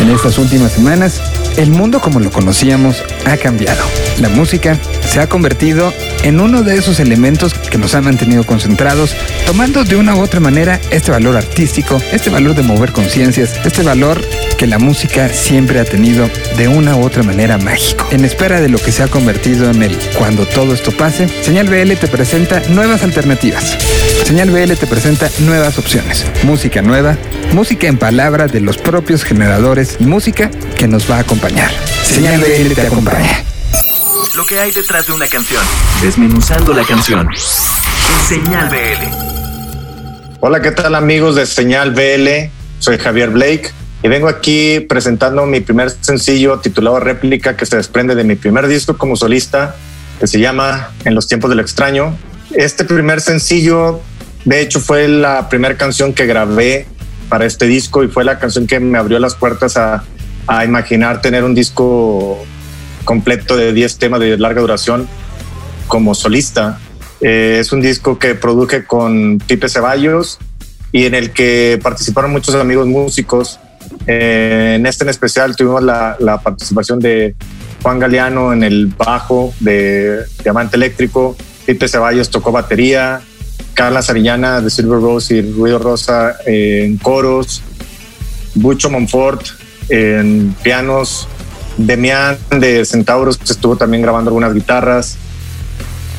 En estas últimas semanas, el mundo como lo conocíamos ha cambiado. La música se ha convertido en uno de esos elementos que nos han mantenido concentrados, tomando de una u otra manera este valor artístico, este valor de mover conciencias, este valor que la música siempre ha tenido de una u otra manera mágico. En espera de lo que se ha convertido en el cuando todo esto pase, Señal BL te presenta nuevas alternativas. Señal BL te presenta nuevas opciones. Música nueva, música en palabras de los propios generadores y música que nos va a acompañar. Señal BL te acompaña. Lo que hay detrás de una canción. Desmenuzando la canción. En Señal BL. Hola, ¿qué tal amigos de Señal BL? Soy Javier Blake y vengo aquí presentando mi primer sencillo titulado Réplica que se desprende de mi primer disco como solista que se llama En los tiempos del extraño. Este primer sencillo de hecho fue la primera canción que grabé para este disco y fue la canción que me abrió las puertas a, a imaginar tener un disco completo de 10 temas de larga duración como solista. Eh, es un disco que produje con Pipe Ceballos y en el que participaron muchos amigos músicos. Eh, en este en especial tuvimos la, la, participación de Juan Galeano en el bajo de Diamante Eléctrico, Pipe Ceballos tocó batería, Carla Sarillana de Silver Rose y Ruido Rosa en coros, Bucho Monfort en pianos, Demian de Centauros estuvo también grabando algunas guitarras.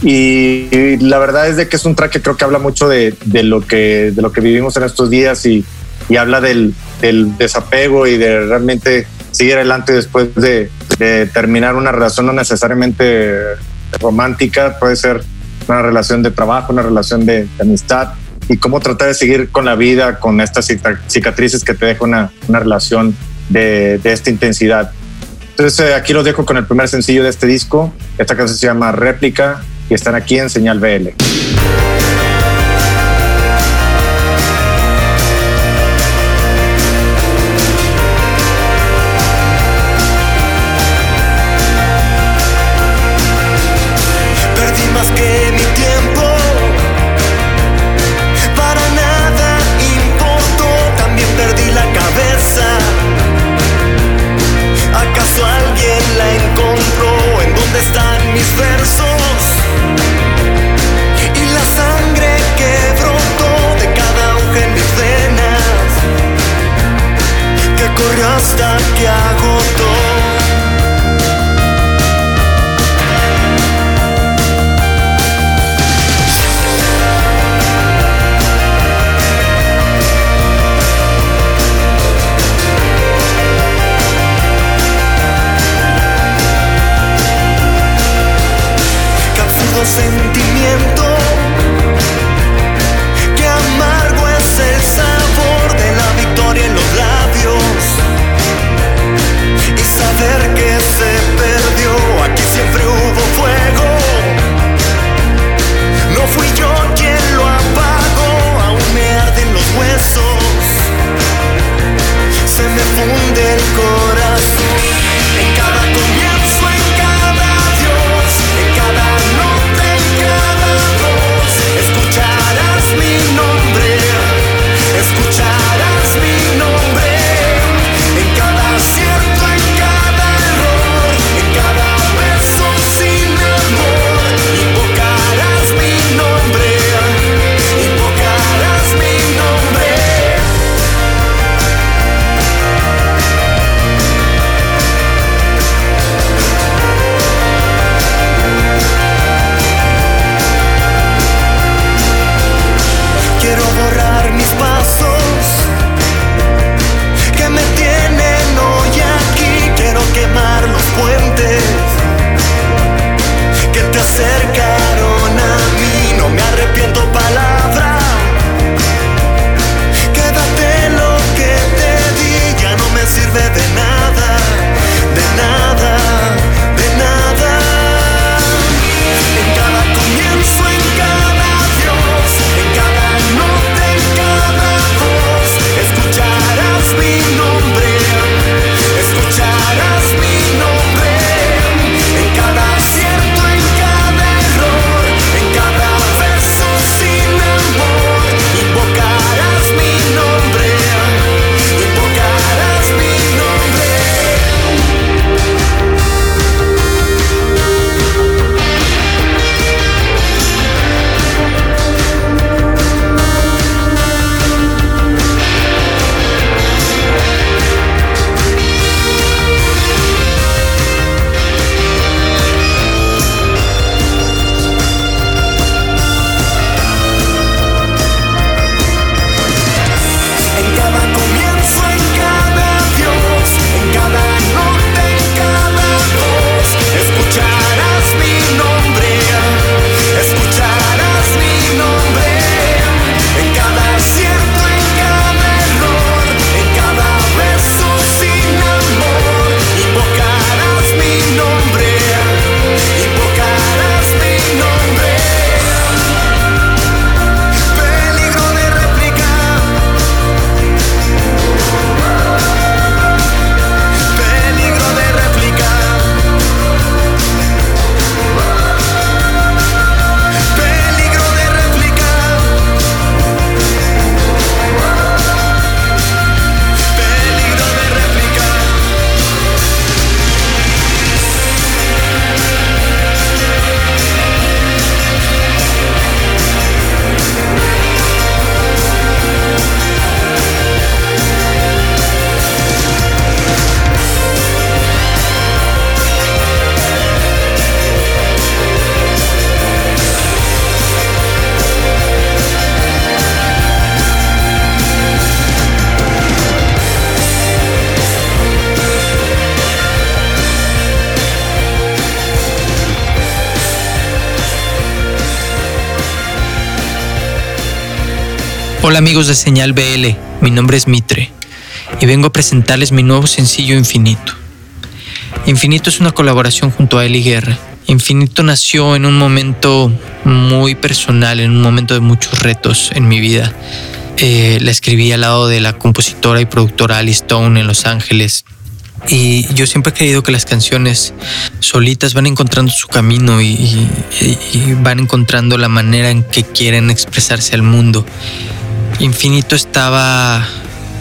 Y, la verdad es de que es un track que creo que habla mucho de, de lo, que, de lo que vivimos en estos días y, y habla del, del, desapego y de realmente seguir adelante después de, de, terminar una relación no necesariamente romántica, puede ser una relación de trabajo, una relación de, de amistad y cómo tratar de seguir con la vida, con estas cicatrices que te deja una, una relación de, de esta intensidad. Entonces eh, aquí los dejo con el primer sencillo de este disco. Esta canción se llama Réplica y están aquí en Señal BL. Amigos de Señal BL, mi nombre es Mitre y vengo a presentarles mi nuevo sencillo Infinito. Infinito es una colaboración junto a Eli Guerra. Infinito nació en un momento muy personal, en un momento de muchos retos en mi vida. Eh, la escribí al lado de la compositora y productora Alice Stone en Los Ángeles. Y yo siempre he creído que las canciones solitas van encontrando su camino y, y van encontrando la manera en que quieren expresarse al mundo. Infinito estaba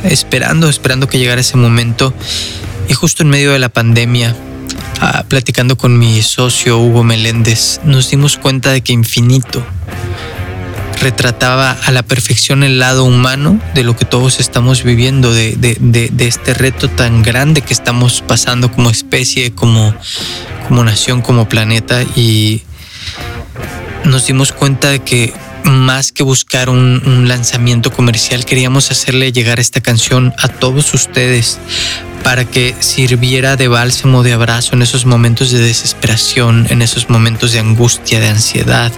esperando, esperando que llegara ese momento y justo en medio de la pandemia Ah, platicando con mi socio Hugo Meléndez, nos dimos cuenta de que Infinito retrataba a la perfección el lado humano de lo que todos estamos viviendo, de, este reto tan grande que estamos pasando como especie, como, como nación, como planeta. Y nos dimos cuenta de que más que buscar un, lanzamiento comercial, queríamos hacerle llegar esta canción a todos ustedes para que sirviera de bálsamo, de abrazo en esos momentos de desesperación, en esos momentos de angustia, de ansiedad,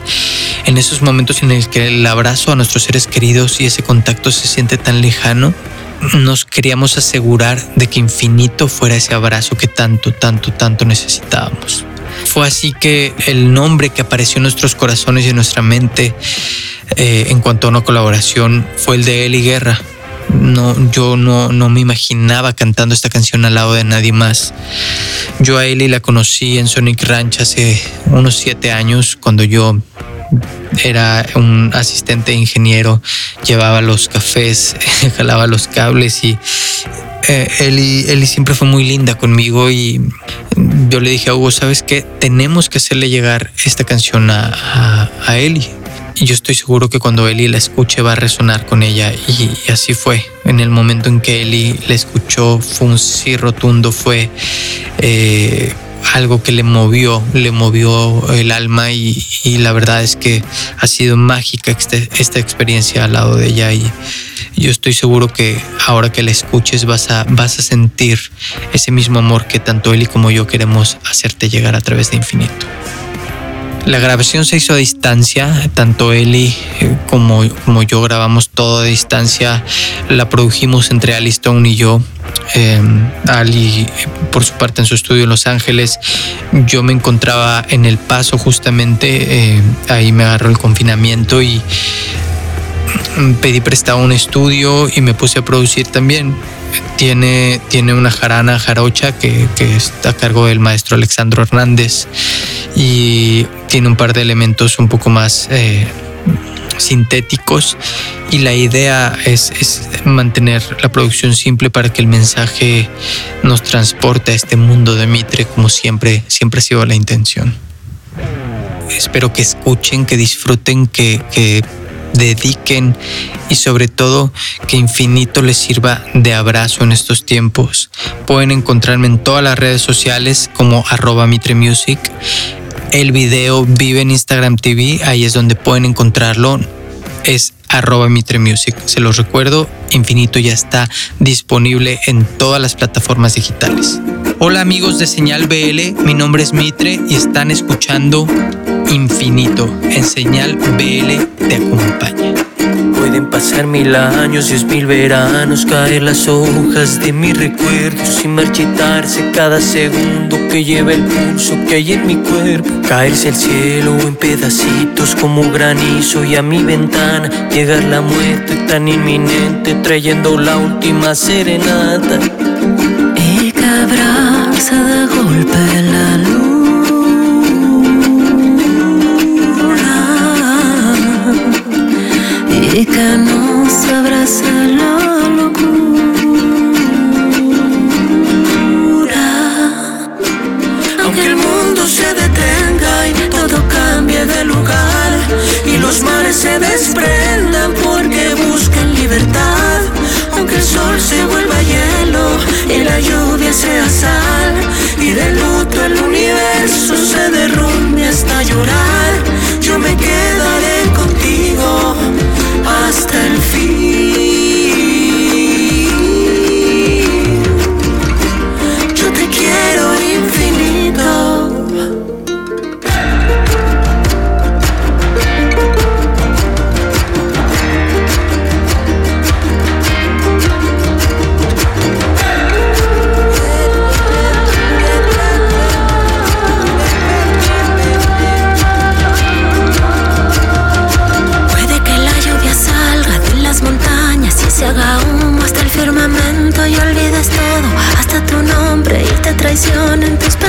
en esos momentos en el que el abrazo a nuestros seres queridos y ese contacto se siente tan lejano. Nos queríamos asegurar de que infinito fuera ese abrazo que tanto, tanto, tanto necesitábamos. Fue así que el nombre que apareció en nuestros corazones y en nuestra mente eh, en cuanto a una colaboración fue el de Eli Guerra, no, yo no, no me imaginaba cantando esta canción al lado de nadie más. Yo a Eli la conocí en Sonic Ranch hace unos siete años cuando yo era un asistente ingeniero, llevaba los cafés, jalaba los cables y eh, Eli, siempre fue muy linda conmigo y yo le dije a Hugo, ¿sabes qué? Tenemos que hacerle llegar esta canción a, a, a Eli y yo estoy seguro que cuando Eli la escuche va a resonar con ella y, así fue. En el momento en que Eli la escuchó fue un sí rotundo, fue eh, algo que le movió, le movió el alma y, la verdad es que ha sido mágica este, esta experiencia al lado de ella y yo estoy seguro que ahora que la escuches vas a, vas a sentir ese mismo amor que tanto Eli como yo queremos hacerte llegar a través de infinito. La grabación se hizo a distancia, tanto Eli eh, como, como yo grabamos todo a distancia, la produjimos entre Ali Stone y yo. Em, Ali, por su parte, en su estudio en Los Ángeles, yo me encontraba en El Paso justamente, eh, ahí me agarró el confinamiento y pedí prestado un estudio y me puse a producir también. Tiene, tiene una jarana jarocha que, está a cargo del maestro Alexandro Hernández y tiene un par de elementos un poco más eh, sintéticos y la idea es, es, mantener la producción simple para que el mensaje nos transporte a este mundo de Mitre como siempre, siempre ha sido la intención. Espero que escuchen, que disfruten, que, que dediquen y sobre todo que infinito les sirva de abrazo en estos tiempos. Pueden encontrarme en todas las redes sociales como arroba Mitre Music. El video vive en Instagram TV, ahí es donde pueden encontrarlo. Es arroba Mitre Music. Se los recuerdo, Infinito ya está disponible en todas las plataformas digitales. Hola amigos de Señal BL, mi nombre es Mitre y están escuchando Infinito en Señal BL te acompaña. Pueden pasar mil años, diez mil veranos, caer las hojas de mis recuerdos y marchitarse cada segundo que lleva el pulso que hay en mi cuerpo. Caerse al cielo en pedacitos como granizo y a mi ventana llegar la muerte tan inminente trayendo la última serenata. Y que abraza de golpe la luz. Que nos la locura. Aunque el mundo se detenga y todo cambie de lugar y los mares se desprendan porque buscan libertad. Aunque el sol se vuelva hielo y la lluvia sea sal y de luto el universo se derrumbe hasta llorar,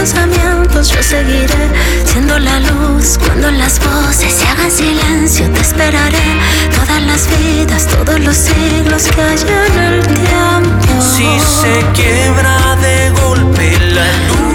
pensamientos yo seguiré siendo la luz cuando las voces se hagan silencio. Te esperaré todas las vidas, todos los siglos que haya en el tiempo. Si se quiebra de golpe la luna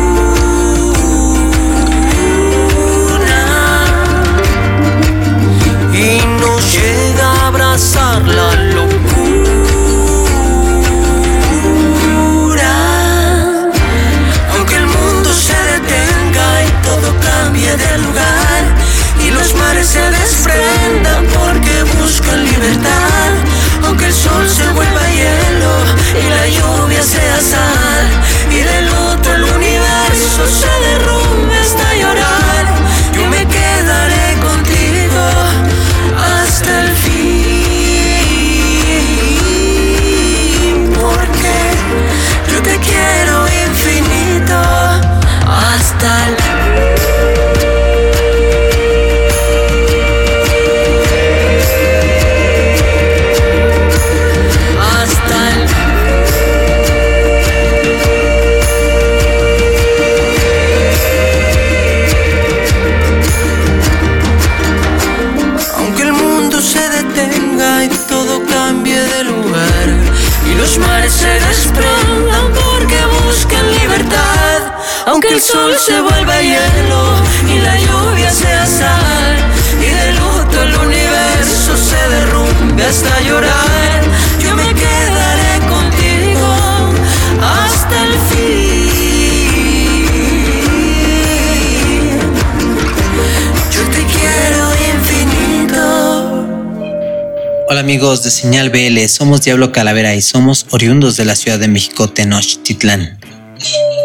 amigos de Señal BL, somos Diablo Calavera y somos oriundos de la Ciudad de México, Tenochtitlán.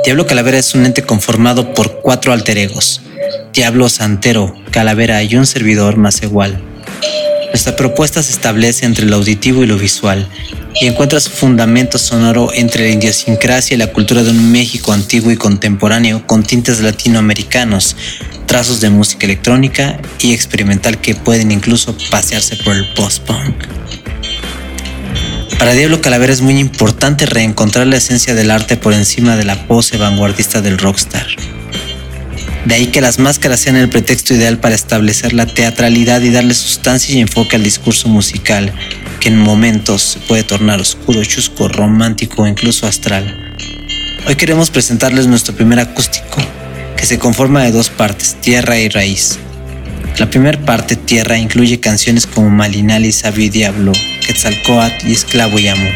Diablo Calavera es un ente conformado por cuatro alter egos, Diablo Santero, Calavera y un servidor más igual. Nuestra propuesta se establece entre lo auditivo y lo visual y encuentra su fundamento sonoro entre la idiosincrasia y la cultura de un México antiguo y contemporáneo con tintes latinoamericanos, trazos de música electrónica y experimental que pueden incluso pasearse por el post-punk. Para Diablo Calavera es muy importante reencontrar la esencia del arte por encima de la pose vanguardista del rockstar. De ahí que las máscaras sean el pretexto ideal para establecer la teatralidad y darle sustancia y enfoque al discurso musical, que en momentos se puede tornar oscuro, chusco, romántico o incluso astral. Hoy queremos presentarles nuestro primer acústico, que se conforma de dos partes, tierra y raíz. La primera parte, tierra, incluye canciones como Malinali, Sabio y Diablo, Quetzalcoatl y Esclavo y Amo.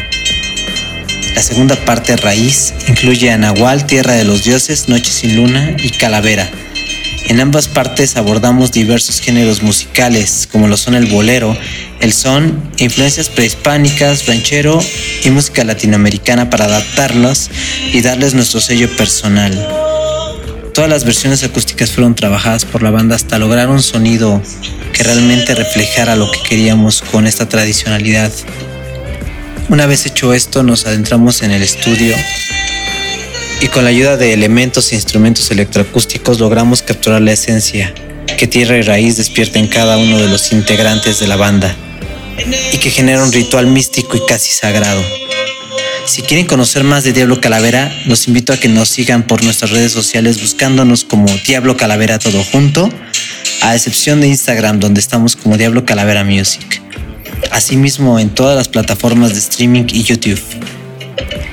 La segunda parte, raíz, incluye a Nahual, Tierra de los Dioses, Noche sin Luna y Calavera. En ambas partes abordamos diversos géneros musicales, como lo son el bolero, el son, influencias prehispánicas, ranchero y música latinoamericana para adaptarlos y darles nuestro sello personal. Todas las versiones acústicas fueron trabajadas por la banda hasta lograr un sonido que realmente reflejara lo que queríamos con esta tradicionalidad. Una vez hecho esto, nos adentramos en el estudio y con la ayuda de elementos e instrumentos electroacústicos logramos capturar la esencia que tierra y raíz despierta en cada uno de los integrantes de la banda y que genera un ritual místico y casi sagrado. Si quieren conocer más de Diablo Calavera, los invito a que nos sigan por nuestras redes sociales buscándonos como Diablo Calavera todo junto, a excepción de Instagram donde estamos como Diablo Calavera Music. Asimismo en todas las plataformas de streaming y YouTube.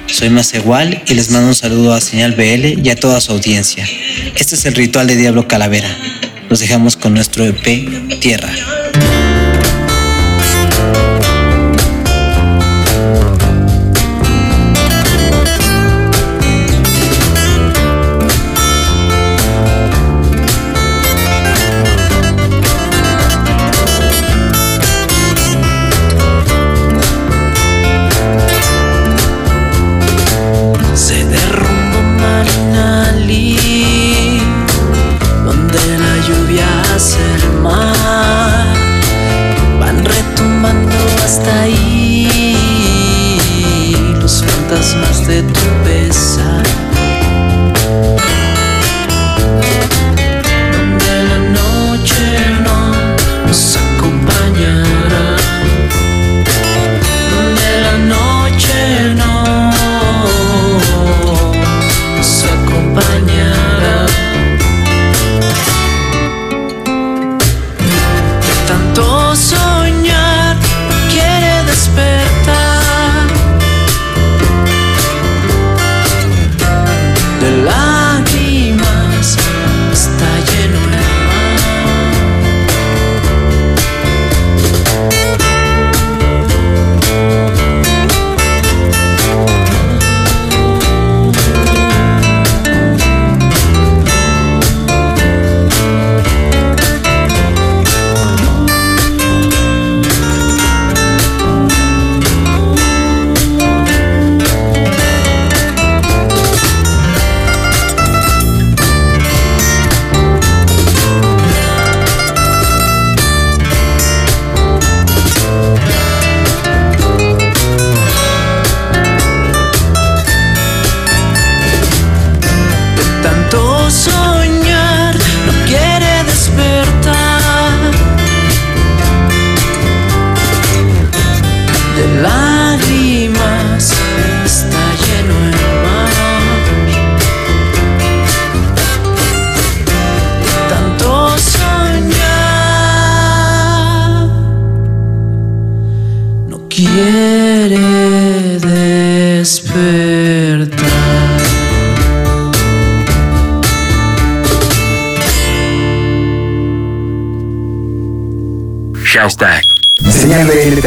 Soy más igual y les mando un saludo a Señal BL y a toda su audiencia. Este es el ritual de Diablo Calavera. Los dejamos con nuestro EP Tierra.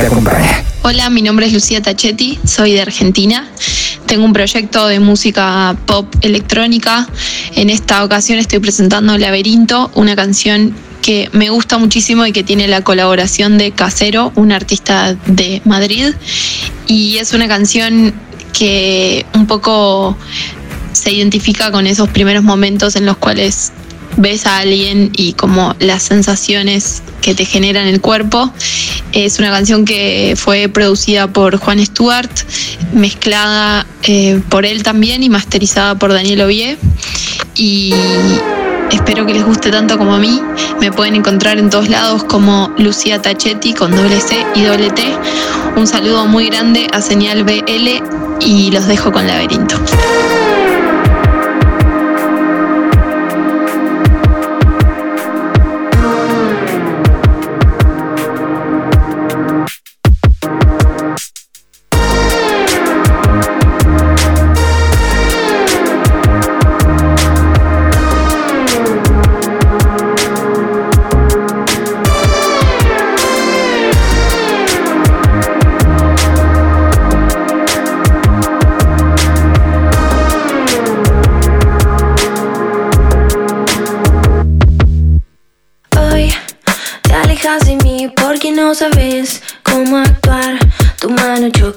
Te acompaña. Hola, mi nombre es Lucía Tachetti, soy de Argentina. Tengo un proyecto de música pop electrónica. En esta ocasión estoy presentando Laberinto, una canción que me gusta muchísimo y que tiene la colaboración de Casero, un artista de Madrid. Y es una canción que un poco se identifica con esos primeros momentos en los cuales ves a alguien y como las sensaciones que te generan el cuerpo. Es una canción que fue producida por Juan Stewart, mezclada eh, por él también y masterizada por Daniel Ovie. Y espero que les guste tanto como a mí. Me pueden encontrar en todos lados como Lucía Tachetti con doble C y doble T. Un saludo muy grande a Señal BL y los dejo con Laberinto.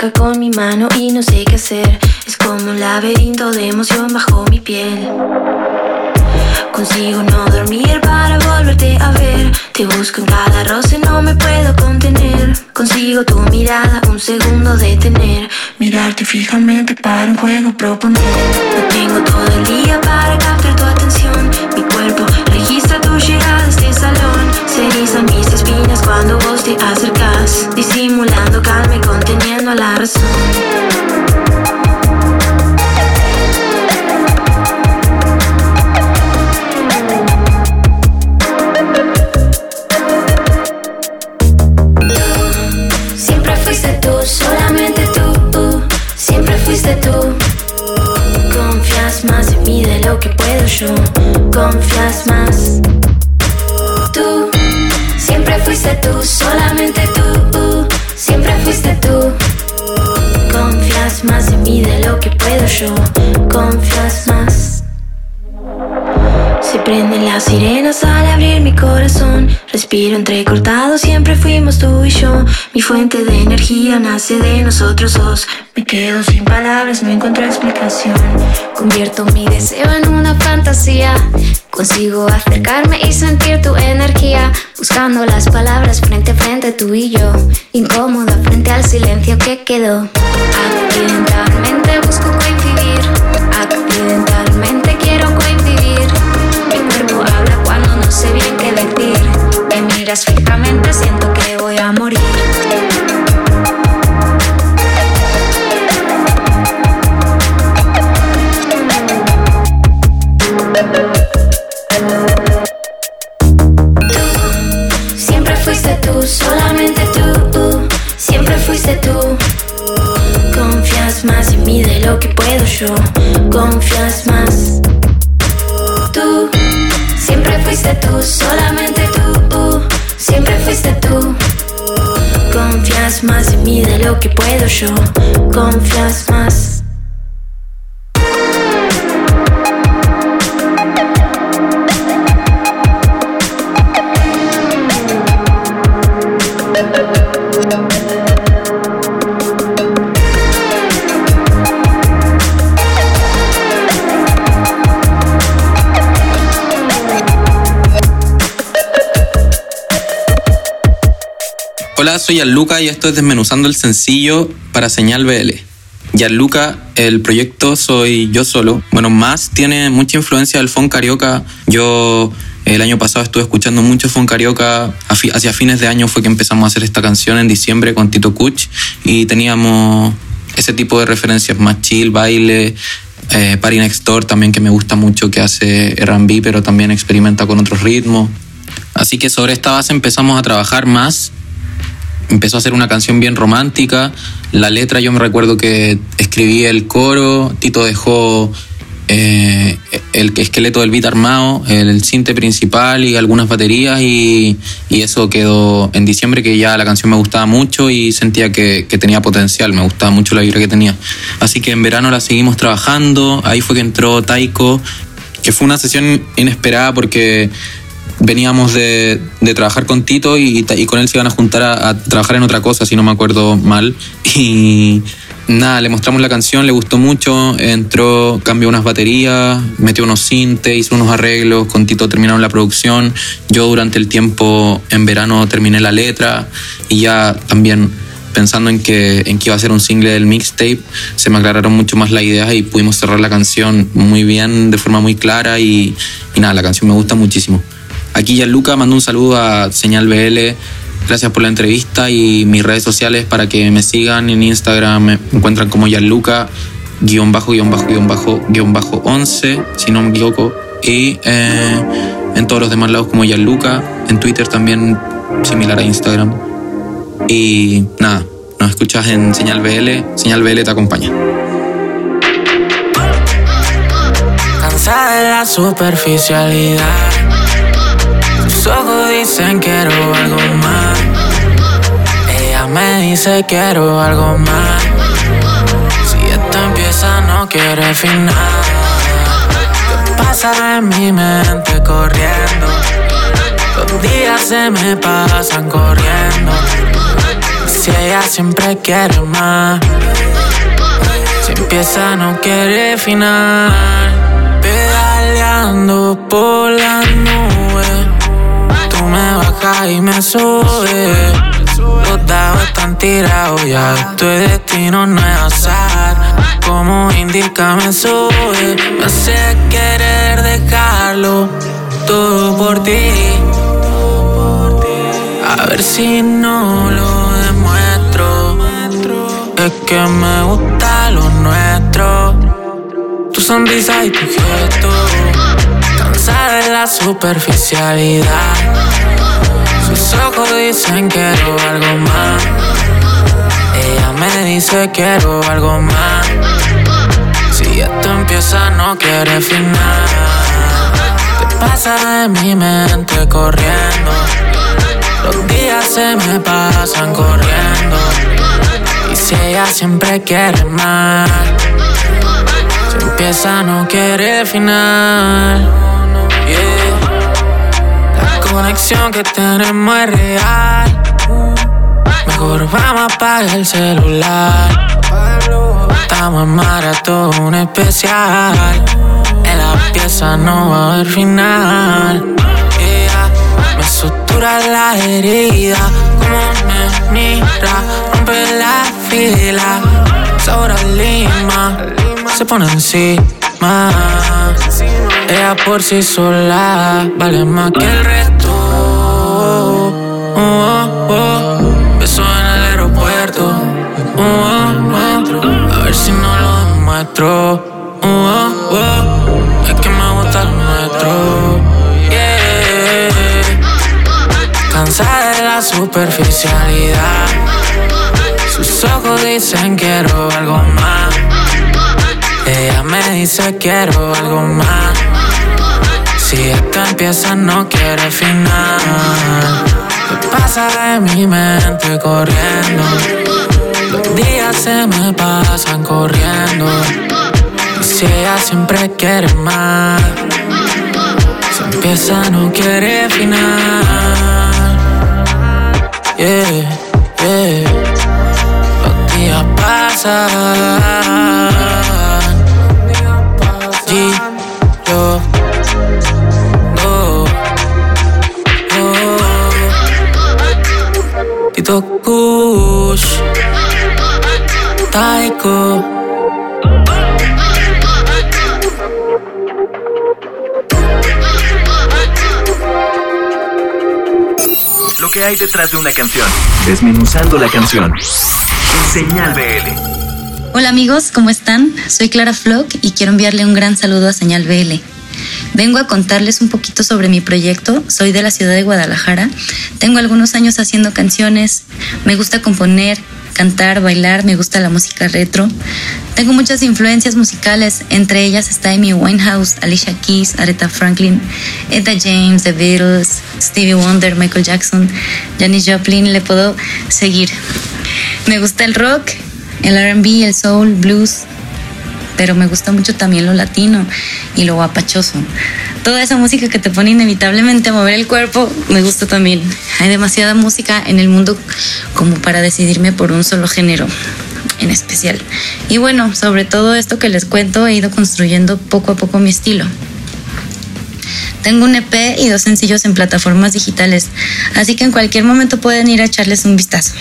Con mi mano y no sé qué hacer. Es como un laberinto de emoción bajo mi piel. Consigo no dormir para volverte a ver. Te busco en cada roce, no me puedo contener. Consigo tu mirada, un segundo detener. Mirarte fijamente para un juego proponer. No tengo todo el día para captar tu atención. Mi cuerpo registra tu llegada a este salón. Se erizan mis espinas cuando vos te acercas. Disimulando calma y conteniendo la razón. Tú. Confías más en mí de lo que puedo yo, confías más. Tú, siempre fuiste tú, solamente tú, siempre fuiste tú. Confías más en mí de lo que puedo yo, confías más. Se prenden las sirenas al abrir mi corazón. Respiro entrecortado, siempre fuimos tú y yo. Mi fuente de energía nace de nosotros dos. Me quedo sin palabras, no encuentro explicación. Convierto mi deseo en una fantasía. Consigo acercarme y sentir tu energía. Buscando las palabras frente a frente tú y yo. Incómoda frente al silencio que quedó. Busco. Miras fijamente, siento que voy a morir. Siempre fuiste tú, solamente tú, siempre fuiste tú. Confías más en mí de lo que puedo yo, confías más. Tú, siempre fuiste tú, solamente tú, siempre fuiste tú. Confías más en mí de lo que puedo yo, confías más. Hola, soy Gianluca y esto es Desmenuzando el Sencillo para Señal BL. Gianluca, el proyecto soy yo solo. Bueno, más tiene mucha influencia del funk carioca. Yo el año pasado estuve escuchando mucho funk carioca. Hacia fines de año fue que empezamos a hacer esta canción en diciembre con Tito Kuch y teníamos ese tipo de referencias más chill, baile. Eh, Party Next Door también que me gusta mucho que hace R&B pero también experimenta con otros ritmos. Así que sobre esta base empezamos a trabajar más empezó a hacer una canción bien romántica. La letra yo me recuerdo que escribí el coro, Tito dejó eh, el esqueleto del beat armado, el cinte principal y algunas baterías y, y, eso quedó en diciembre que ya la canción me gustaba mucho y sentía que, que, tenía potencial, me gustaba mucho la vibra que tenía. Así que en verano la seguimos trabajando, ahí fue que entró Taiko, que fue una sesión inesperada porque veníamos de, de, trabajar con Tito y, y, con él se iban a juntar a, a, trabajar en otra cosa, si no me acuerdo mal. Y nada, le mostramos la canción, le gustó mucho, entró, cambió unas baterías, metió unos sintes, hizo unos arreglos, con Tito terminaron la producción. Yo durante el tiempo en verano terminé la letra y ya también pensando en que, en que iba a ser un single del mixtape, se me aclararon mucho más las ideas y pudimos cerrar la canción muy bien, de forma muy clara y, y nada, la canción me gusta muchísimo. Aquí ya Luca mando un saludo a Señal BL. Gracias por la entrevista y mis redes sociales para que me sigan en Instagram. Me encuentran como Yaluca guion bajo guion bajo guion bajo guion bajo 11 si no me equivoco. Y eh, en todos los demás lados como Yaluca en Twitter también similar a Instagram. Y nada nos escuchas en Señal BL Señal BL te acompaña. Cansada de la superficialidad dicen quiero algo más. Ella me dice quiero algo más. Si esto empieza no quiere final. ¿Qué pasa en mi mente corriendo? Los días se me pasan corriendo. Si ella siempre quiere más. Si empieza no quiere final. Pedaleando por la nube me baja y me sube. Los dados están tirados, ya es destino, no es azar. Como indica, me sube. Me hace querer dejarlo todo por ti. A ver si no lo demuestro. Es que me gusta lo nuestro. Tu sonrisa y tu gesto de la superficialidad. Dicen quiero algo más. Ella me dice quiero algo más. Si esto empieza no quiere final. Te pasa de mi mente corriendo. Los días se me pasan corriendo. Y si ella siempre quiere más. Si empieza no quiere final. Conexión que tenemos es real. Mejor vamos a apagar el celular. Estamos en maratón especial. En la pieza no va a haber final. Me sutura la herida. Como me mira, rompe la fila. Sobra lima, se pone encima. Ella por sí sola vale más que el resto. Oh, oh. Beso en el aeropuerto. Oh. A ver si no lo demuestro. Es que me gusta lo nuestro. Cansada de la superficialidad. Sus ojos dicen quiero algo más. Ella me dice quiero algo más. Si esto empieza no quiere final. ¿Qué pasa de mi mente corriendo? Los días se me pasan corriendo. Y si ella siempre quiere más. Si empieza no quiere final. Yeah, yeah. Los días pasan. Que hay detrás de una canción. Desmenuzando la canción. Señal BL. Hola amigos, ¿cómo están? Soy Clara Flock y quiero enviarle un gran saludo a Señal BL. Vengo a contarles un poquito sobre mi proyecto. Soy de la ciudad de Guadalajara. Tengo algunos años haciendo canciones. Me gusta componer, cantar, bailar. Me gusta la música retro. Tengo muchas influencias musicales. Entre ellas está Amy Winehouse, Alicia Keys, Aretha Franklin, Etta James, The Beatles, Stevie Wonder, Michael Jackson, Janis Joplin. Le puedo seguir. Me gusta el rock, el RB, el soul, blues, pero me gusta mucho también lo latino y lo guapachoso. Toda esa música que te pone inevitablemente a mover el cuerpo, me gusta también. Hay demasiada música en el mundo como para decidirme por un solo género en especial. Y bueno, sobre todo esto que les cuento, he ido construyendo poco a poco mi estilo. Tengo un EP y dos sencillos en plataformas digitales, así que en cualquier momento pueden ir a echarles un vistazo.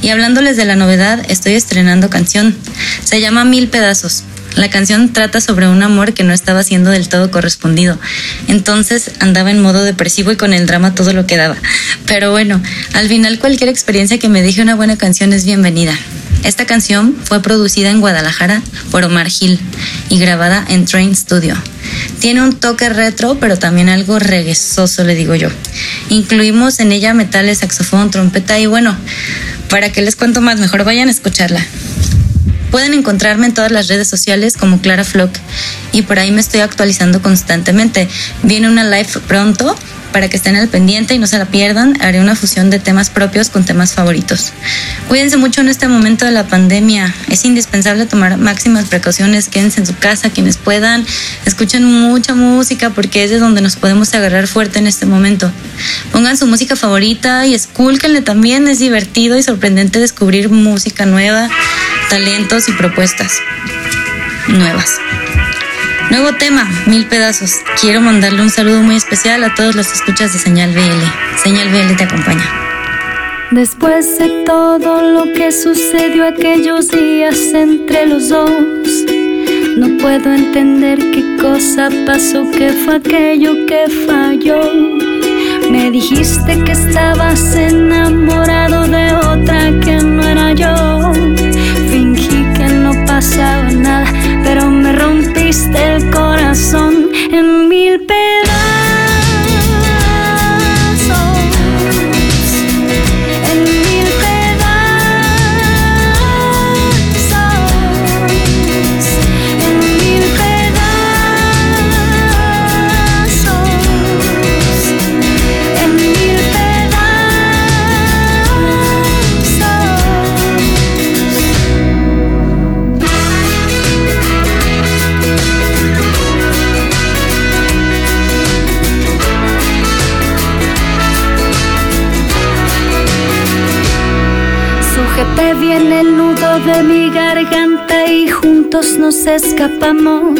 Y hablándoles de la novedad, estoy estrenando canción. Se llama Mil Pedazos. La canción trata sobre un amor que no estaba siendo del todo correspondido. Entonces andaba en modo depresivo y con el drama todo lo que daba. Pero bueno, al final cualquier experiencia que me deje una buena canción es bienvenida. Esta canción fue producida en Guadalajara por Omar Gil y grabada en Train Studio. Tiene un toque retro, pero también algo reguesoso, le digo yo. Incluimos en ella metales, saxofón, trompeta y bueno, ¿para qué les cuento más? Mejor vayan a escucharla. Pueden encontrarme en todas las redes sociales como Clara Flock y por ahí me estoy actualizando constantemente. Viene una live pronto para que estén al pendiente y no se la pierdan. Haré una fusión de temas propios con temas favoritos. Cuídense mucho en este momento de la pandemia. Es indispensable tomar máximas precauciones. Quédense en su casa quienes puedan. Escuchen mucha música porque es de donde nos podemos agarrar fuerte en este momento. Pongan su música favorita y escúlquenle también. Es divertido y sorprendente descubrir música nueva talentos y propuestas nuevas. Nuevo tema, mil pedazos. Quiero mandarle un saludo muy especial a todos los escuchas de Señal BL. Señal BL te acompaña. Después de todo lo que sucedió aquellos días entre los dos, no puedo entender qué cosa pasó, qué fue aquello que falló. Me dijiste que estabas enamorado de otra que no era yo pasaba nada, pero me rompiste el corazón en mil pedazos. Mi garganta y juntos nos escapamos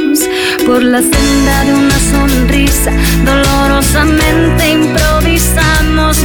por la senda de una sonrisa. Dolorosamente improvisamos.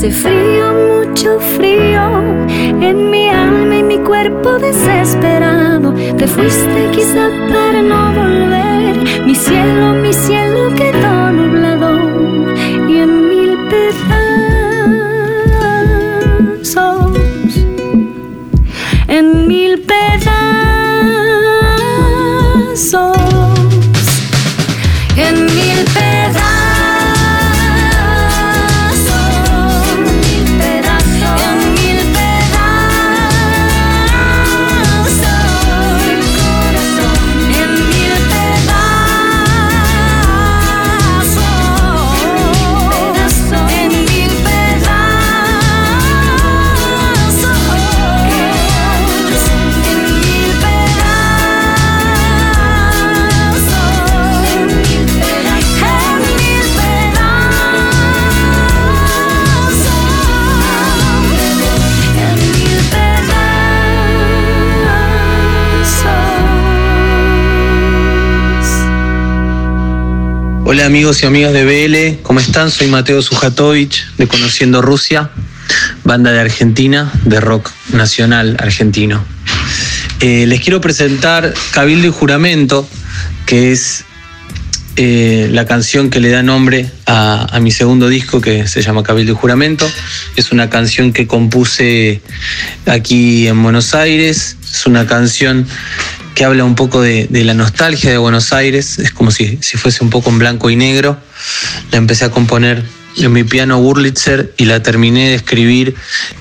Hace frío, Hola amigos y amigas de BL, ¿cómo están? Soy Mateo Sujatovich de Conociendo Rusia, banda de Argentina de rock nacional argentino. Eh, les quiero presentar Cabildo y Juramento, que es eh, la canción que le da nombre a, mi segundo disco que se llama Cabildo y Juramento. Es una canción que compuse aquí en Buenos Aires. Es una canción que habla un poco de, la nostalgia de Buenos Aires. Es como si, si, fuese un poco en blanco y negro. La empecé a componer en mi piano Wurlitzer y la terminé de escribir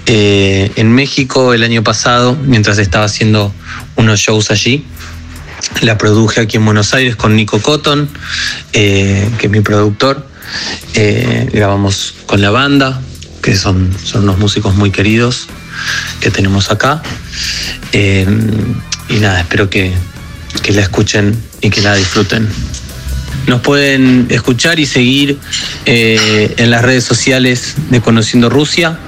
eh, en México el año pasado mientras estaba haciendo unos shows allí. La produje aquí en Buenos Aires con Nico Cotton, eh, que es mi productor. Eh, grabamos con la banda, que son, son unos músicos muy queridos que tenemos acá. Eh, y nada, espero que, que la escuchen y que la disfruten. Nos pueden escuchar y seguir en las redes sociales de Conociendo Rusia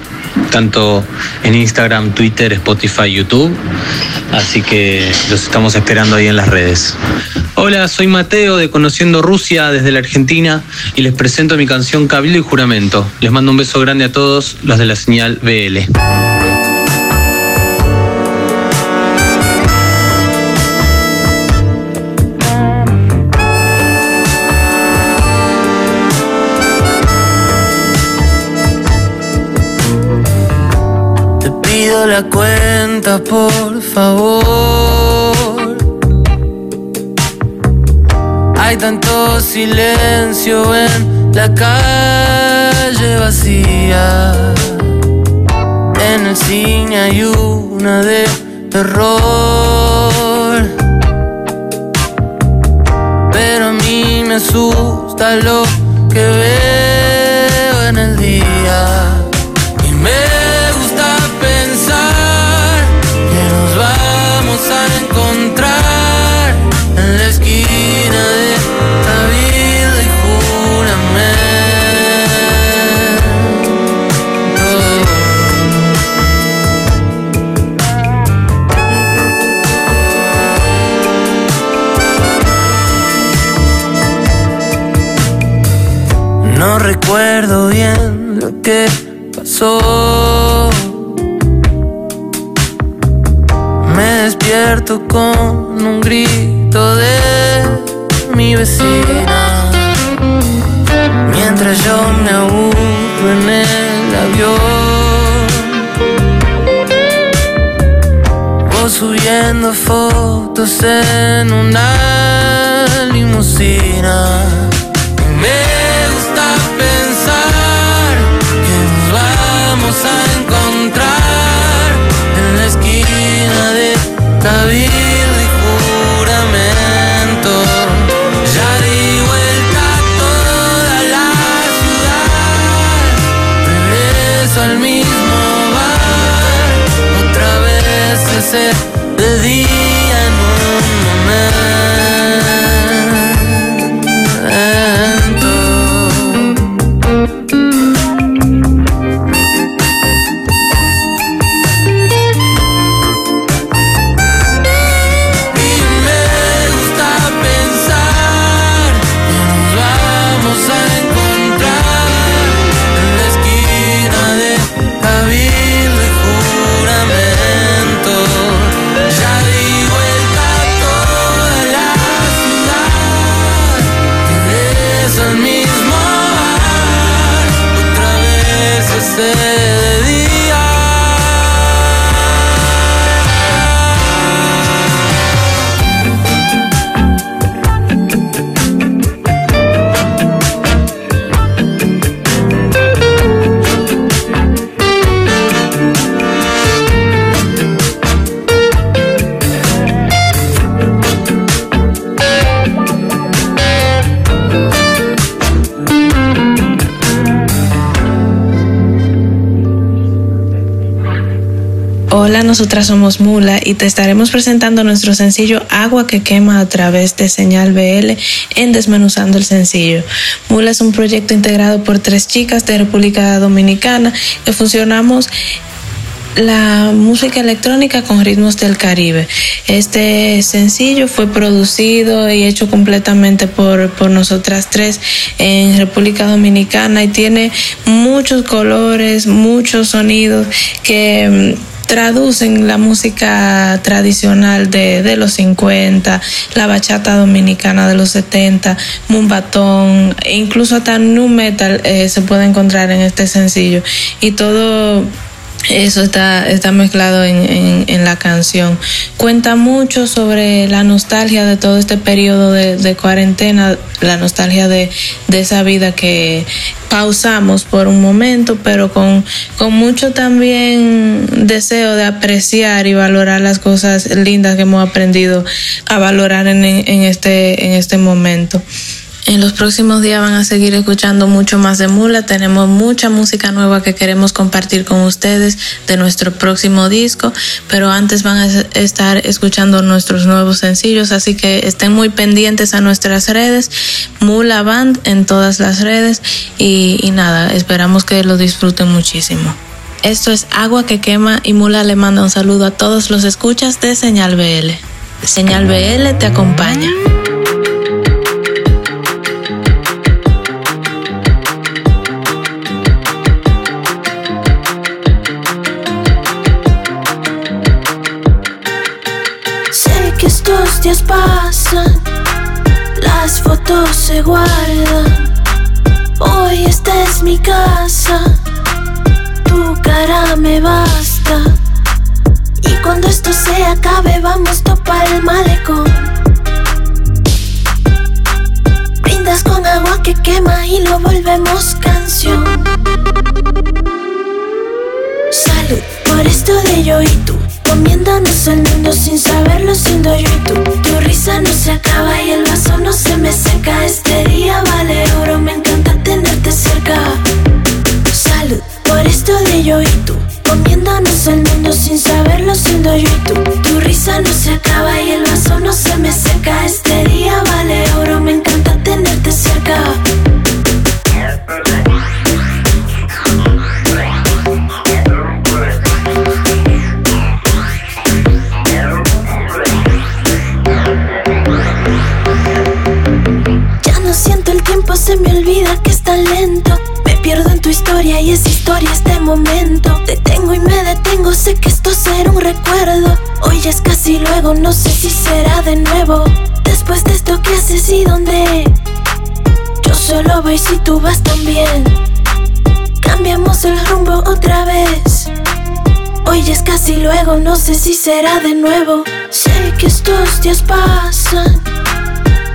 tanto en Instagram, Twitter, Spotify, YouTube. Así que los estamos esperando ahí en las redes. Hola, soy Mateo de Conociendo Rusia desde la Argentina y les presento mi canción Cabildo y Juramento. Les mando un beso grande a todos los de la señal BL. La cuenta, por favor. Hay tanto silencio en la calle vacía. En el cine hay una de terror. Pero a mí me asusta lo que veo nosotras somos Mula y te estaremos presentando nuestro sencillo Agua que quema a través de Señal BL en Desmenuzando el Sencillo. Mula es un proyecto integrado por tres chicas de República Dominicana que funcionamos la música electrónica con ritmos del Caribe. Este sencillo fue producido y hecho completamente por, por nosotras tres en República Dominicana y tiene muchos colores, muchos sonidos que mm, traducen la música tradicional de, de, los 50, la bachata dominicana de los 70, mumbatón, incluso hasta nu metal eh, se puede encontrar en este sencillo. Y todo eso está, está mezclado en, en, la canción. Cuenta mucho sobre la nostalgia de todo este periodo de, de cuarentena, la nostalgia de, de, esa vida que pausamos por un momento, pero con, con mucho también deseo de apreciar y valorar las cosas lindas que hemos aprendido a valorar en, en este, en este momento. En los próximos días van a seguir escuchando mucho más de Mula. Tenemos mucha música nueva que queremos compartir con ustedes de nuestro próximo disco, pero antes van a estar escuchando nuestros nuevos sencillos, así que estén muy pendientes a nuestras redes, Mula Band en todas las redes y, nada, esperamos que lo disfruten muchísimo. Esto es Agua que quema y Mula le manda un saludo a todos los escuchas de Señal BL. Señal BL te acompaña. Se guardan. Hoy esta es mi casa, tu cara me basta. Y cuando esto se acabe, vamos topar el malecón. Brindas con agua que quema y lo volvemos canción. Salud por esto de yo y tú comiéndonos el mundo sin saberlo siendo yo y tú. Tu risa no se acaba y el vaso no se me seca. Este día vale oro, me encanta tenerte cerca. Salud por esto de yo y tú. Comiéndonos el mundo sin saberlo siendo yo y tú. Tu risa no se acaba y el vaso no se me seca. Este día vale oro, me encanta tenerte cerca es. Me pierdo en tu historia y esa historia este momento. Detengo y me detengo, sé que esto será un recuerdo. Hoy es casi luego, no sé si será de nuevo. Después de esto, ¿qué haces y dónde? Yo solo voy si tú vas también. Cambiamos el rumbo otra vez. Hoy es casi luego, no sé si será de nuevo. Sé que estos días pasan,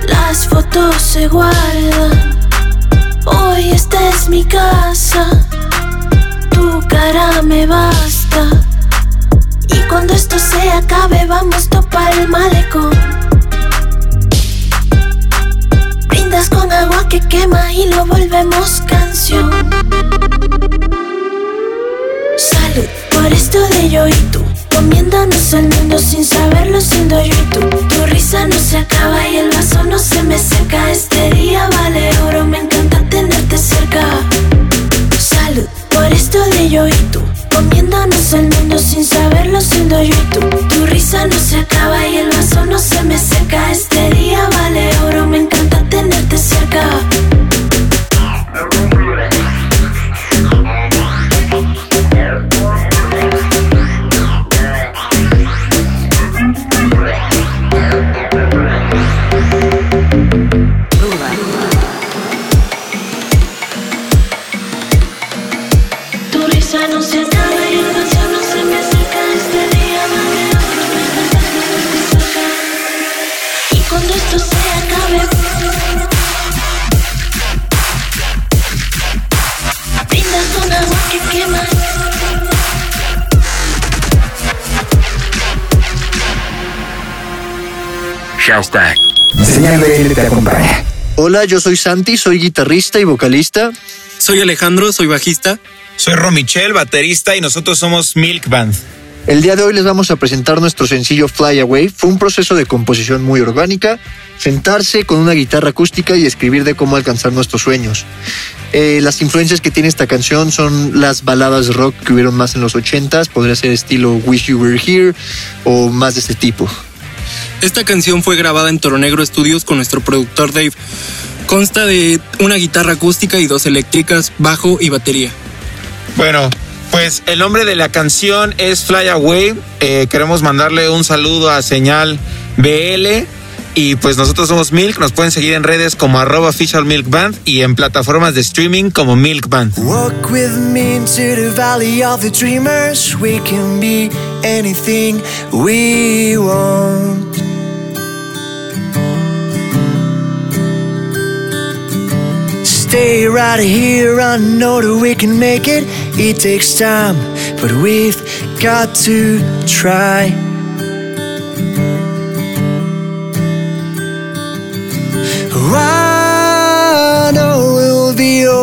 las fotos se guardan. Hoy esta es mi casa, tu cara me basta. Y cuando esto se acabe, vamos a topar el malecón. Brindas con agua que quema y lo volvemos canción. Salud por esto de yo y tú. Comiéndonos el mundo sin saberlo siendo yo y tú Tu risa no se acaba y el vaso no se me seca Este día vale oro, me encanta cerca. Salud por esto de yo y tú. Comiéndonos el mundo sin saberlo siendo yo y tú. Tu risa no se acaba y el vaso no se me seca. Este día vale oro, me encanta tenerte cerca Hashtag. Señal BL te acompaña. Hola, yo soy Santi, soy guitarrista y vocalista. Soy Alejandro, soy bajista. Soy Romichel, baterista y nosotros somos Milk Band. El día de hoy les vamos a presentar nuestro sencillo Fly Away. Fue un proceso de composición muy orgánica, sentarse con una guitarra acústica y escribir de cómo alcanzar nuestros sueños. Eh, las influencias que tiene esta canción son las baladas rock que hubieron más en los 80s, podría ser estilo Wish You Were Here o más de este tipo. Esta canción fue grabada en Toro Negro Studios con nuestro productor Dave. Consta de una guitarra acústica y dos eléctricas, bajo y batería. Bueno, pues el nombre de la canción es Fly Away. Eh, queremos mandarle un saludo a Señal BL. Y pues nosotros somos Milk, nos pueden seguir en redes como arroba official Milk Band y en plataformas de streaming como Milk Band. Walk with me into the valley of the dreamers. We can be anything we want. Stay right here, I know that we can make it. It takes time, but we've got to try.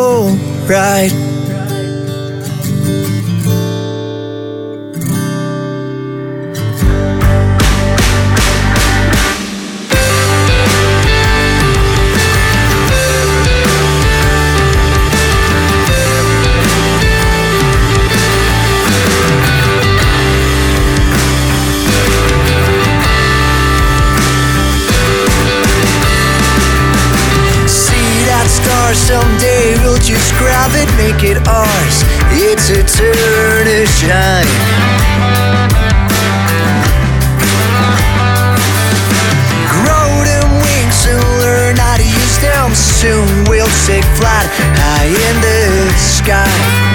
Alright. It, make it ours. It's a turn to shine. Grow them wings and learn how to use them. Soon we'll take flight high in the sky.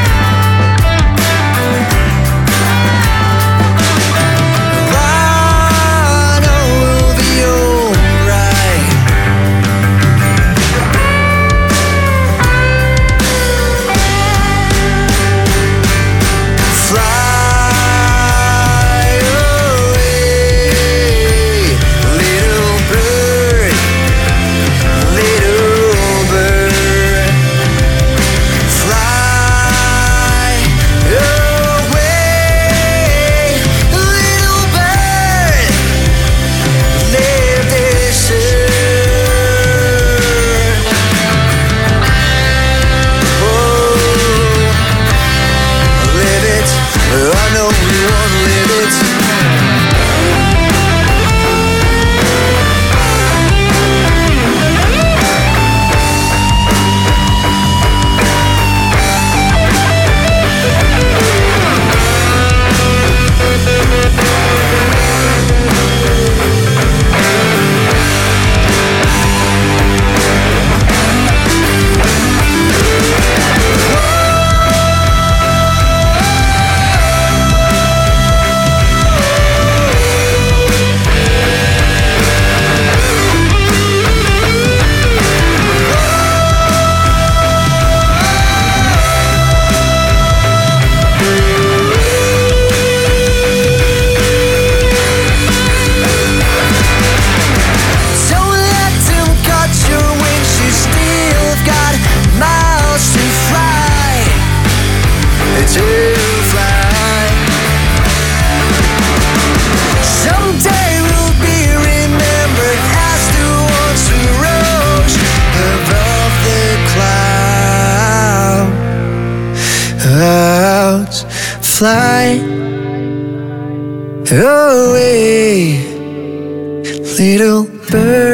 Away. Little bird,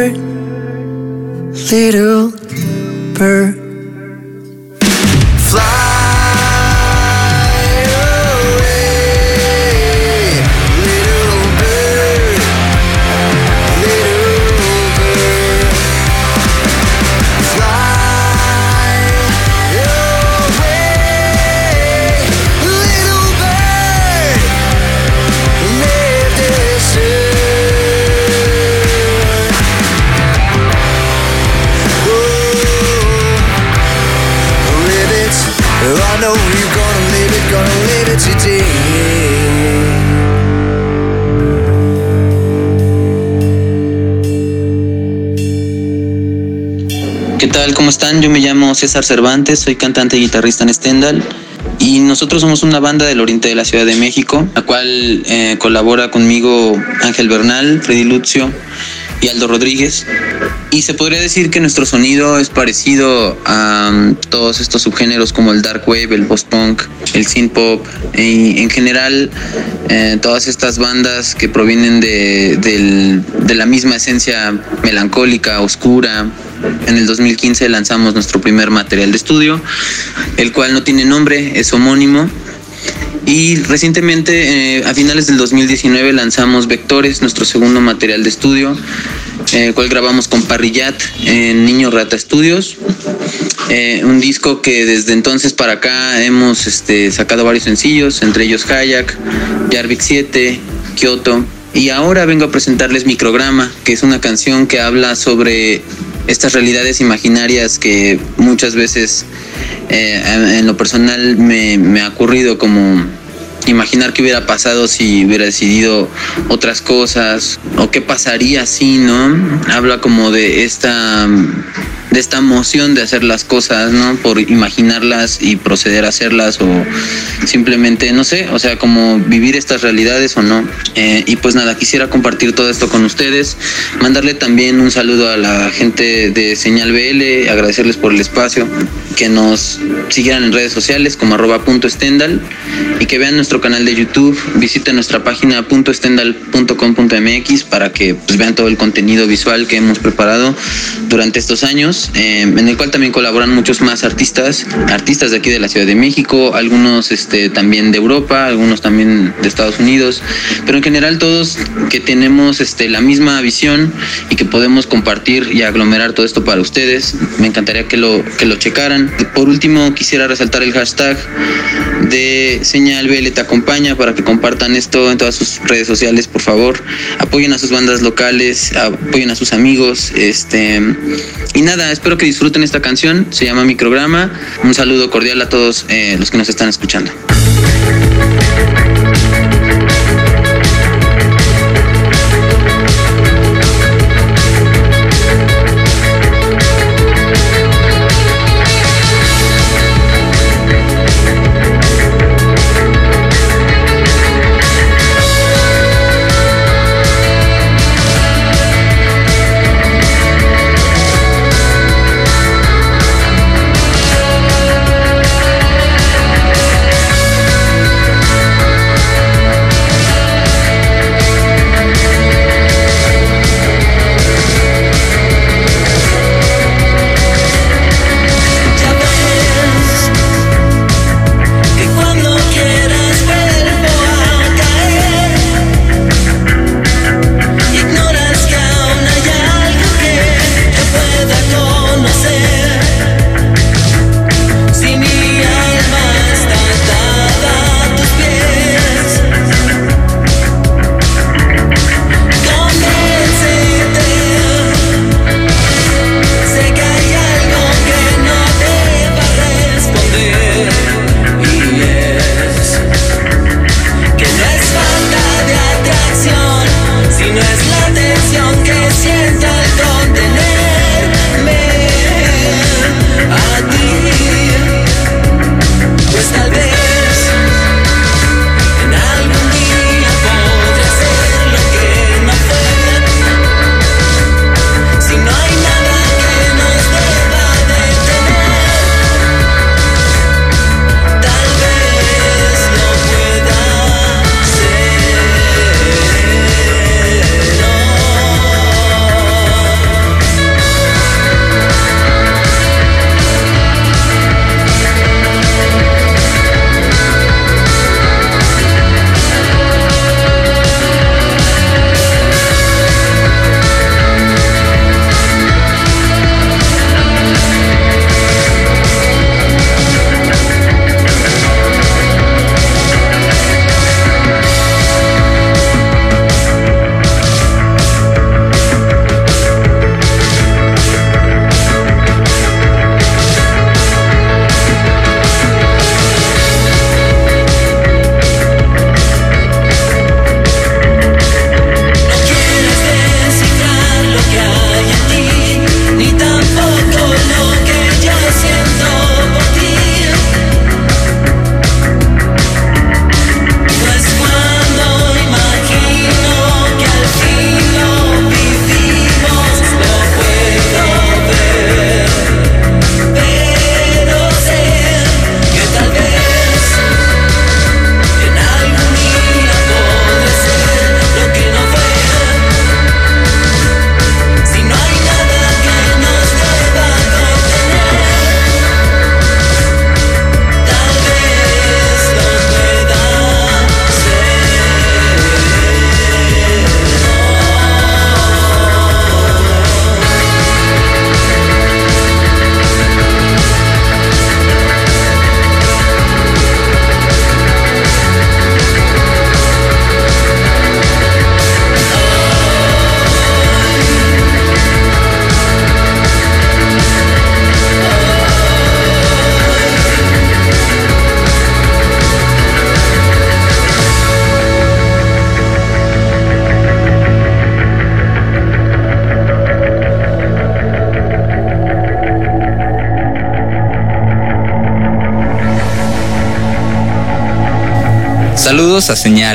¿Cómo están? Yo me llamo César Cervantes, soy cantante y guitarrista en Stendhal. Y nosotros somos una banda del oriente de la Ciudad de México, la cual eh, colabora conmigo Ángel Bernal, Freddy Lucio y Aldo Rodríguez. Y se podría decir que nuestro sonido es parecido a um, todos estos subgéneros como el dark wave, el post-punk, el synth pop y en general eh, todas estas bandas que provienen de la misma esencia melancólica, oscura. En el 2015 lanzamos nuestro primer material de estudio, el cual no tiene nombre, es homónimo. Y recientemente, eh, a finales del 2019, lanzamos Vectores, nuestro segundo material de estudio, eh, el cual grabamos con Parrillat en Niño Rata Studios. Eh, un disco que desde entonces para acá hemos este, sacado varios sencillos, entre ellos Kayak, Jarvik 7, Kyoto. Y ahora vengo a presentarles Micrograma, que es una canción que habla sobre estas realidades imaginarias que muchas veces eh, en lo personal me, me ha ocurrido como imaginar qué hubiera pasado si hubiera decidido otras cosas o qué pasaría si, ¿no? Habla como de esta de esta emoción de hacer las cosas, ¿no? Por imaginarlas y proceder a hacerlas o simplemente, no sé, o sea, como vivir estas realidades o no. Eh, y pues nada, quisiera compartir todo esto con ustedes, mandarle también un saludo a la gente de Señal BL, agradecerles por el espacio, que nos siguieran en redes sociales como arroba punto estendal y que vean nuestro canal de YouTube, visiten nuestra página punto estendal.com.mx para que pues, vean todo el contenido visual que hemos preparado durante estos años, eh, en el cual también colaboran muchos más artistas, artistas de aquí de la Ciudad de México, algunos este, también de Europa, algunos también de Estados Unidos, pero en general todos que tenemos este, la misma visión y que podemos compartir y aglomerar todo esto para ustedes. Me encantaría que lo, que lo checaran. Por último, quisiera resaltar el hashtag de Señal BL te acompaña para que compartan esto en todas sus redes sociales, por favor. Apoyen a sus bandas locales, apoyen a sus amigos. Este, y nada, espero que disfruten esta canción. Se llama Micrograma. Un saludo cordial a todos eh, los que nos están escuchando.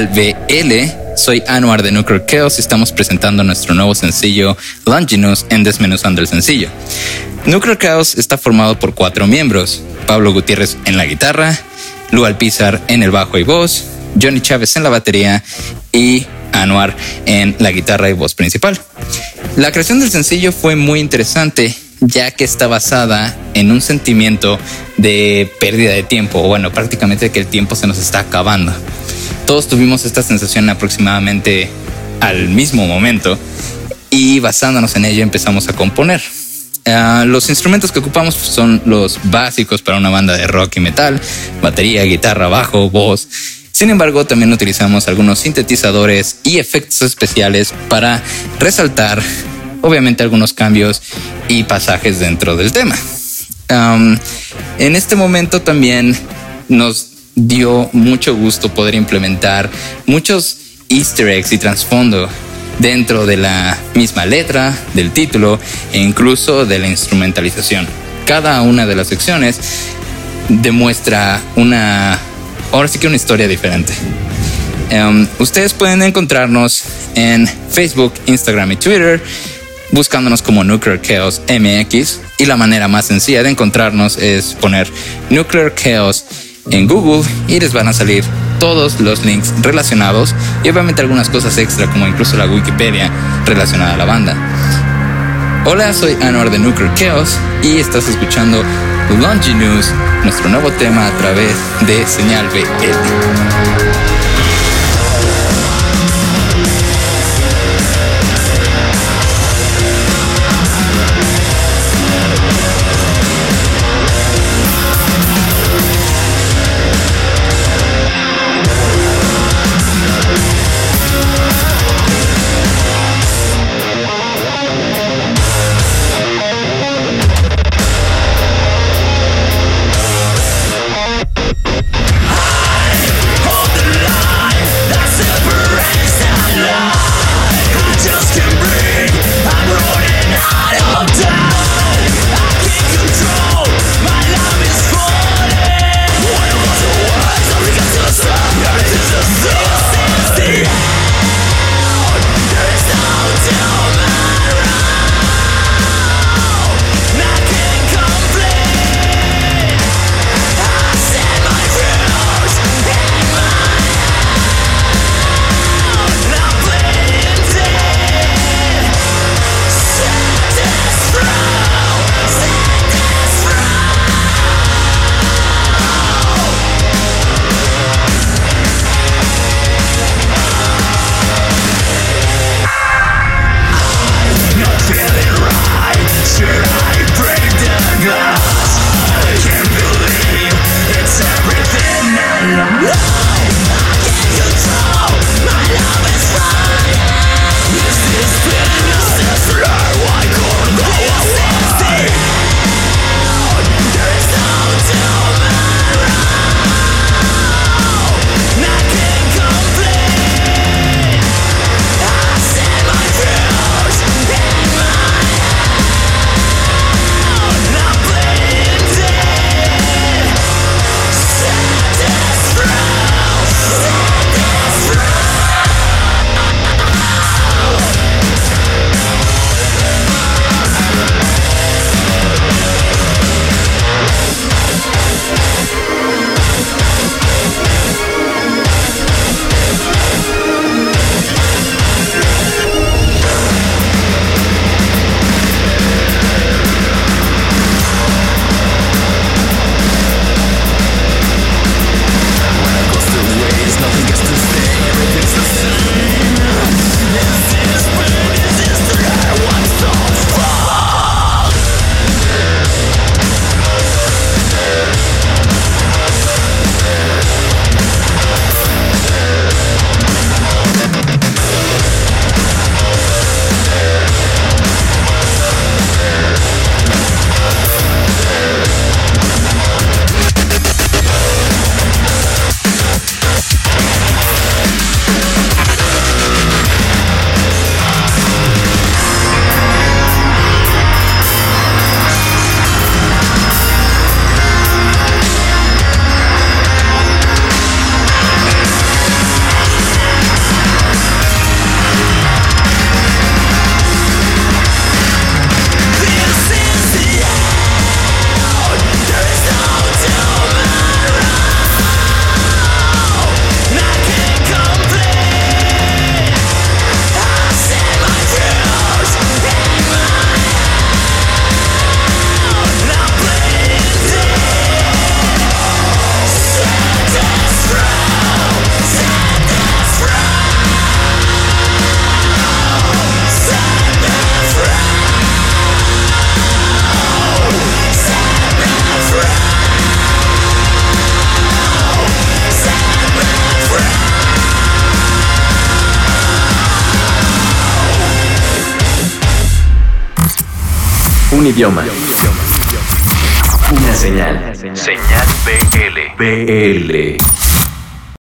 BL. Soy Anuar de Nuclear Chaos y estamos presentando nuestro nuevo sencillo Longinus en Desmenuzando el Sencillo. Nuclear Chaos está formado por cuatro miembros: Pablo Gutiérrez en la guitarra, Lu Alpizar en el bajo y voz, Johnny Chávez en la batería y Anuar en la guitarra y voz principal. La creación del sencillo fue muy interesante ya que está basada en un sentimiento de pérdida de tiempo, o bueno, prácticamente que el tiempo se nos está acabando. Todos tuvimos esta sensación aproximadamente al mismo momento y basándonos en ello empezamos a componer. Uh, los instrumentos que ocupamos son los básicos para una banda de rock y metal, batería, guitarra, bajo, voz. Sin embargo, también utilizamos algunos sintetizadores y efectos especiales para resaltar, obviamente, algunos cambios y pasajes dentro del tema. En este momento también nos dio mucho gusto poder implementar muchos easter eggs y trasfondo dentro de la misma letra, del título e incluso de la instrumentalización. Cada una de las secciones demuestra una, ahora sí que una historia diferente. Um, ustedes pueden encontrarnos en Facebook, Instagram y Twitter buscándonos como Nuclear Chaos MX y la manera más sencilla de encontrarnos es poner Nuclear Chaos en Google y les van a salir todos los links relacionados y obviamente algunas cosas extra como incluso la Wikipedia relacionada a la banda. Hola, soy Anwar de Nuclear Chaos y estás escuchando News, nuestro nuevo tema a través de Señal BL. Idioma. Una señal. Señal BL. BL.